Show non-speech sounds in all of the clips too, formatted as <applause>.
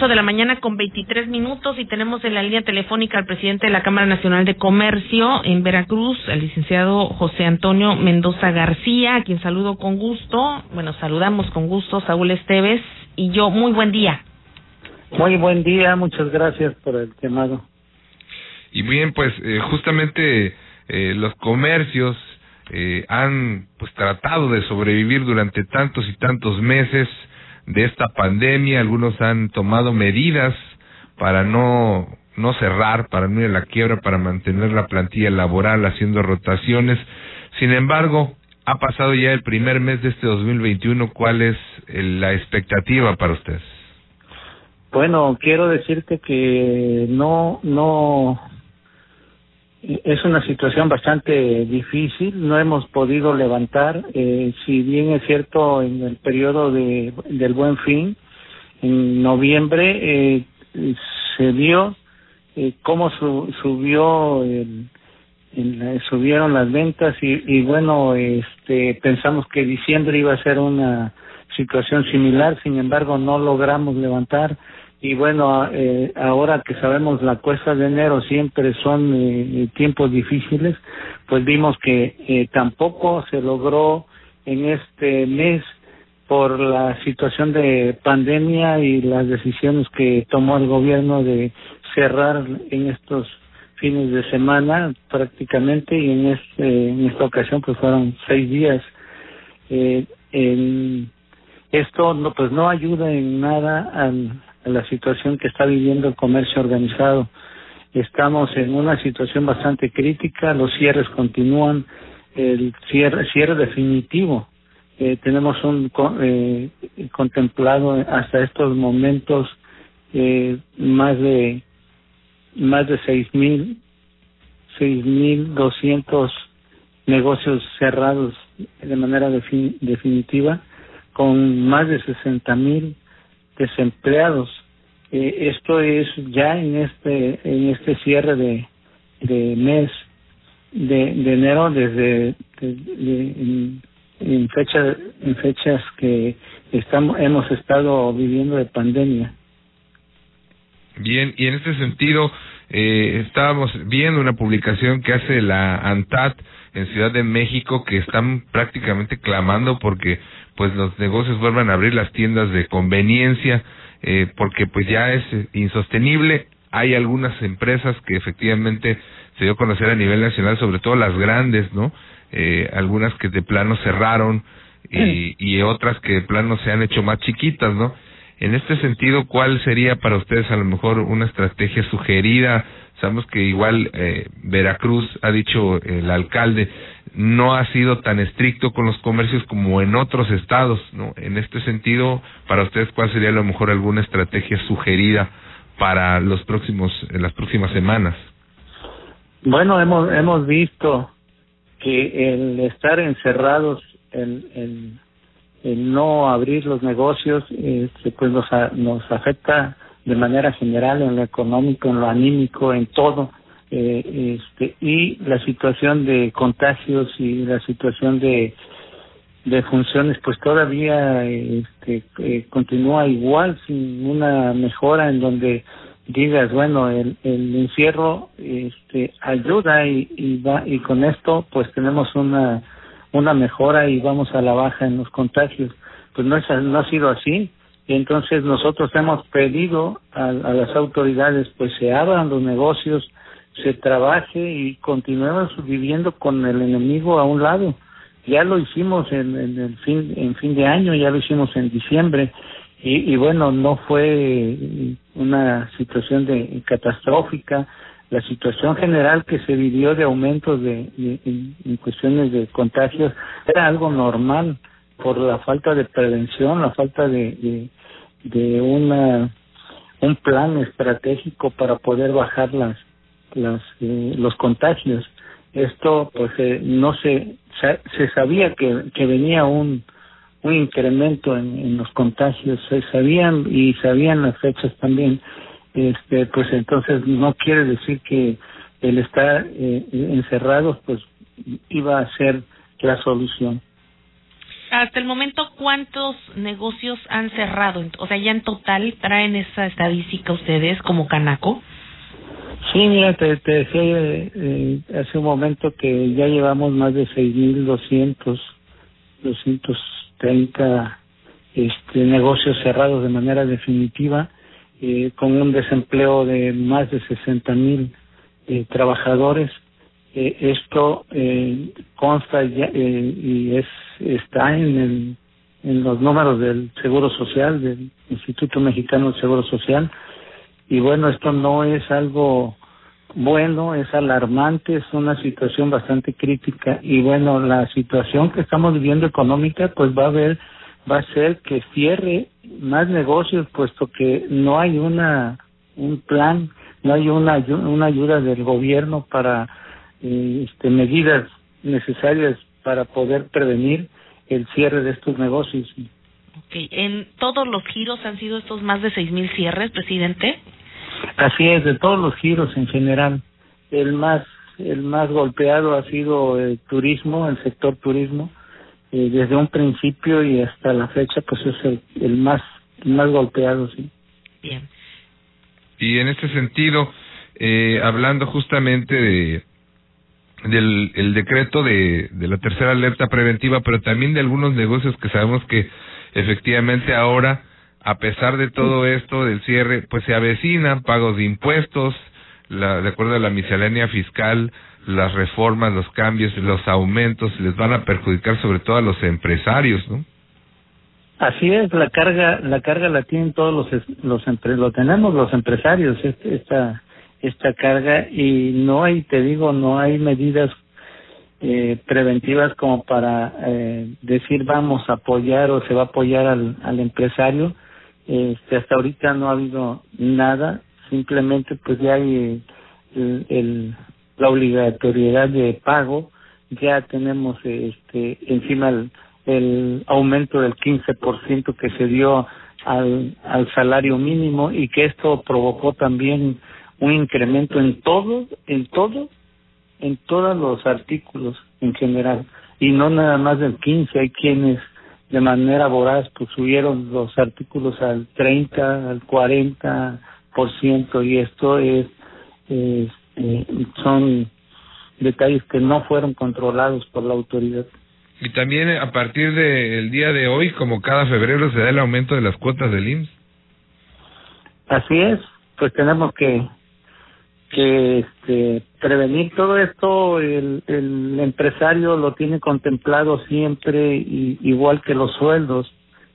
8 de la mañana con 23 minutos y tenemos en la línea telefónica al presidente de la Cámara Nacional de Comercio en Veracruz, el licenciado José Antonio Mendoza García, a quien saludo con gusto. Bueno, saludamos con gusto, Saúl Esteves y yo. Muy buen día. Muy buen día, muchas gracias por el llamado. Y bien, pues eh, justamente eh, los comercios eh, han pues tratado de sobrevivir durante tantos y tantos meses de esta pandemia, algunos han tomado medidas para no no cerrar, para no ir a la quiebra, para mantener la plantilla laboral haciendo rotaciones. Sin embargo, ha pasado ya el primer mes de este 2021, ¿cuál es la expectativa para ustedes? Bueno, quiero decirte que no no es una situación bastante difícil, no hemos podido levantar, eh, si bien es cierto en el periodo de, del buen fin, en noviembre eh, se vio eh, cómo subió el, subieron las ventas y, y bueno este pensamos que diciembre iba a ser una situación similar sin embargo no logramos levantar y bueno, eh, ahora que sabemos la cuesta de enero siempre son eh, tiempos difíciles, pues vimos que eh, tampoco se logró en este mes por la situación de pandemia y las decisiones que tomó el gobierno de cerrar en estos fines de semana prácticamente y en este en esta ocasión pues fueron seis días. Eh, esto no pues no ayuda en nada al la situación que está viviendo el comercio organizado. Estamos en una situación bastante crítica, los cierres continúan, el cierre, cierre definitivo. Eh, tenemos un eh, contemplado hasta estos momentos eh, más de más de seis mil seis mil doscientos negocios cerrados de manera definitiva con más de sesenta mil desempleados. Eh, esto es ya en este en este cierre de, de mes de, de enero desde en, en fecha en fechas que estamos hemos estado viviendo de pandemia. Bien, y en este sentido eh, estábamos viendo una publicación que hace la ANTAT en Ciudad de México que están prácticamente clamando porque pues los negocios vuelvan a abrir las tiendas de conveniencia eh, porque pues ya es insostenible. Hay algunas empresas que efectivamente se dio a conocer a nivel nacional, sobre todo las grandes, ¿no? Eh, algunas que de plano cerraron y, y otras que de plano se han hecho más chiquitas, ¿no? En este sentido, ¿cuál sería para ustedes a lo mejor una estrategia sugerida? Sabemos que igual eh, Veracruz, ha dicho el alcalde, no ha sido tan estricto con los comercios como en otros estados, ¿no? En este sentido, para ustedes, ¿cuál sería a lo mejor alguna estrategia sugerida para los próximos, en las próximas semanas? Bueno, hemos hemos visto que el estar encerrados, el, el, el no abrir los negocios, este, pues nos, nos afecta de manera general en lo económico, en lo anímico, en todo eh, este, y la situación de contagios y la situación de de funciones pues todavía este, eh, continúa igual sin una mejora en donde digas bueno el, el encierro este ayuda y, y va y con esto pues tenemos una una mejora y vamos a la baja en los contagios pues no es no ha sido así y entonces nosotros hemos pedido a, las autoridades pues se abran los negocios se trabaje y continuemos viviendo con el enemigo a un lado. Ya lo hicimos en, en el fin en fin de año, ya lo hicimos en diciembre y, y bueno, no fue una situación de catastrófica. La situación general que se vivió de aumentos de, en, cuestiones de contagios era algo normal por la falta de prevención, la falta de, de, una un plan estratégico para poder bajar las las, eh, los contagios. Esto, pues, eh, no se, se sabía que, que venía un, un incremento en, en los contagios, se sabían y sabían las fechas también, este, pues entonces no quiere decir que el estar eh, encerrados, pues, iba a ser la solución. Hasta el momento, ¿cuántos negocios han cerrado? O sea, ya en total traen esa estadística ustedes como Canaco. Sí, mira, te, te decía eh, hace un momento que ya llevamos más de 6.200, 230 este, negocios cerrados de manera definitiva, eh, con un desempleo de más de 60.000 eh, trabajadores. Eh, esto eh, consta ya, eh, y es está en el en los números del Seguro Social, del Instituto Mexicano del Seguro Social. Y bueno, esto no es algo bueno, es alarmante, es una situación bastante crítica y bueno, la situación que estamos viviendo económica pues va a haber va a ser que cierre más negocios puesto que no hay una un plan, no hay una una ayuda del gobierno para eh, este medidas necesarias para poder prevenir el cierre de estos negocios. Okay. ¿En todos los giros han sido estos más de seis mil cierres, presidente? Así es, de todos los giros en general. El más el más golpeado ha sido el turismo, el sector turismo. Eh, desde un principio y hasta la fecha, pues es el, el más el más golpeado, sí. Bien. Y en este sentido, eh, hablando justamente de del el decreto de, de la tercera alerta preventiva, pero también de algunos negocios que sabemos que efectivamente ahora a pesar de todo esto del cierre, pues se avecinan pagos de impuestos, la, de acuerdo a la miscelánea fiscal, las reformas, los cambios, los aumentos les van a perjudicar sobre todo a los empresarios, ¿no? Así es, la carga, la carga la tienen todos los, los lo tenemos los empresarios esta esta carga y no hay, te digo, no hay medidas eh, preventivas como para eh, decir vamos a apoyar o se va a apoyar al, al empresario este, hasta ahorita no ha habido nada, simplemente pues ya hay el, el, la obligatoriedad de pago, ya tenemos este encima el, aumento del 15% que se dio al, al salario mínimo y que esto provocó también un incremento en todo, en todo, en todos los artículos en general. Y no nada más del 15, hay quienes de manera voraz pues subieron los artículos al 30, al 40% y esto es, es eh, son detalles que no fueron controlados por la autoridad. Y también a partir del día de hoy, como cada febrero, se da el aumento de las cuotas del IMSS. Así es, pues tenemos que que este, prevenir todo esto el, el empresario lo tiene contemplado siempre y, igual que los sueldos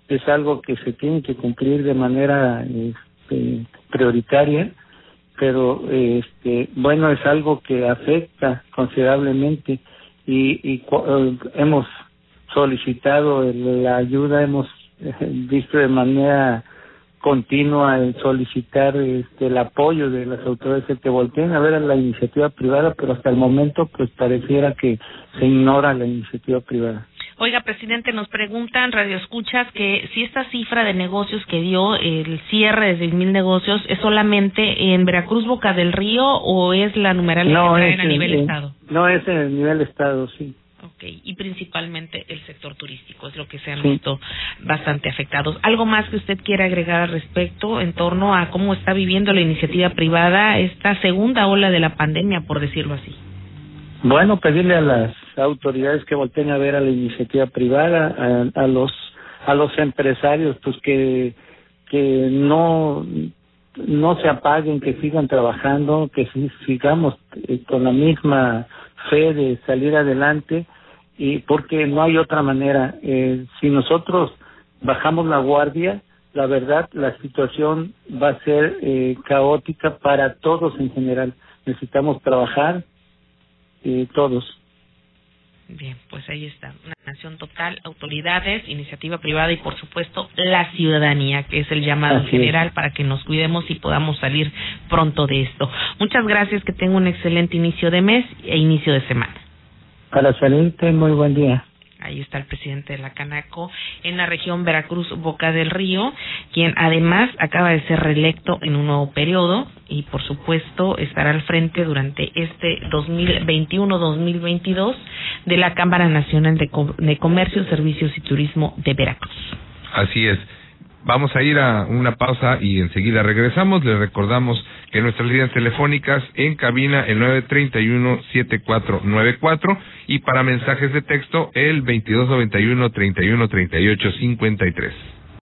es algo que se tiene que cumplir de manera este, prioritaria pero este bueno es algo que afecta considerablemente y, y eh, hemos solicitado la ayuda hemos <laughs> visto de manera continua en solicitar este, el apoyo de las autoridades que volteen a ver a la iniciativa privada, pero hasta el momento pues pareciera que se ignora la iniciativa privada. Oiga, presidente, nos preguntan Radio Escuchas que si esta cifra de negocios que dio el cierre de seis mil negocios es solamente en Veracruz, Boca del Río o es la numeral no, que es a nivel en, estado. No, es en el nivel estado, sí. Ok, y principalmente el sector turístico es lo que se han Sí. visto bastante afectados. ¿Algo más que usted quiera agregar al respecto en torno a cómo está viviendo la iniciativa privada esta segunda ola de la pandemia, por decirlo así? Bueno, pedirle a las autoridades que volteen a ver a la iniciativa privada, a, a los a los empresarios, pues que que no no se apaguen, que sigan trabajando, que si- sigamos eh, con la misma fe de salir adelante y porque no hay otra manera. Eh, si nosotros bajamos la guardia, la verdad, la situación va a ser eh, caótica para todos en general. Necesitamos trabajar eh, todos. Bien, pues ahí está. Una nación total, autoridades, iniciativa privada y, por supuesto, la ciudadanía, que es el llamado Así es. general para que nos cuidemos y podamos salir pronto de esto. Muchas gracias, que tenga un excelente inicio de mes e inicio de semana. Para salirte, muy buen día. Ahí está el presidente de la Canaco en la región Veracruz Boca del Río, quien además acaba de ser reelecto en un nuevo periodo y por supuesto estará al frente durante este 2021-2022 de la Cámara Nacional de, Comercio, Servicios y Turismo de Veracruz. Así es. Vamos a ir a una pausa y enseguida regresamos. Les recordamos que nuestras líneas telefónicas en cabina el 931-7494 y para mensajes de texto el 2291-313853.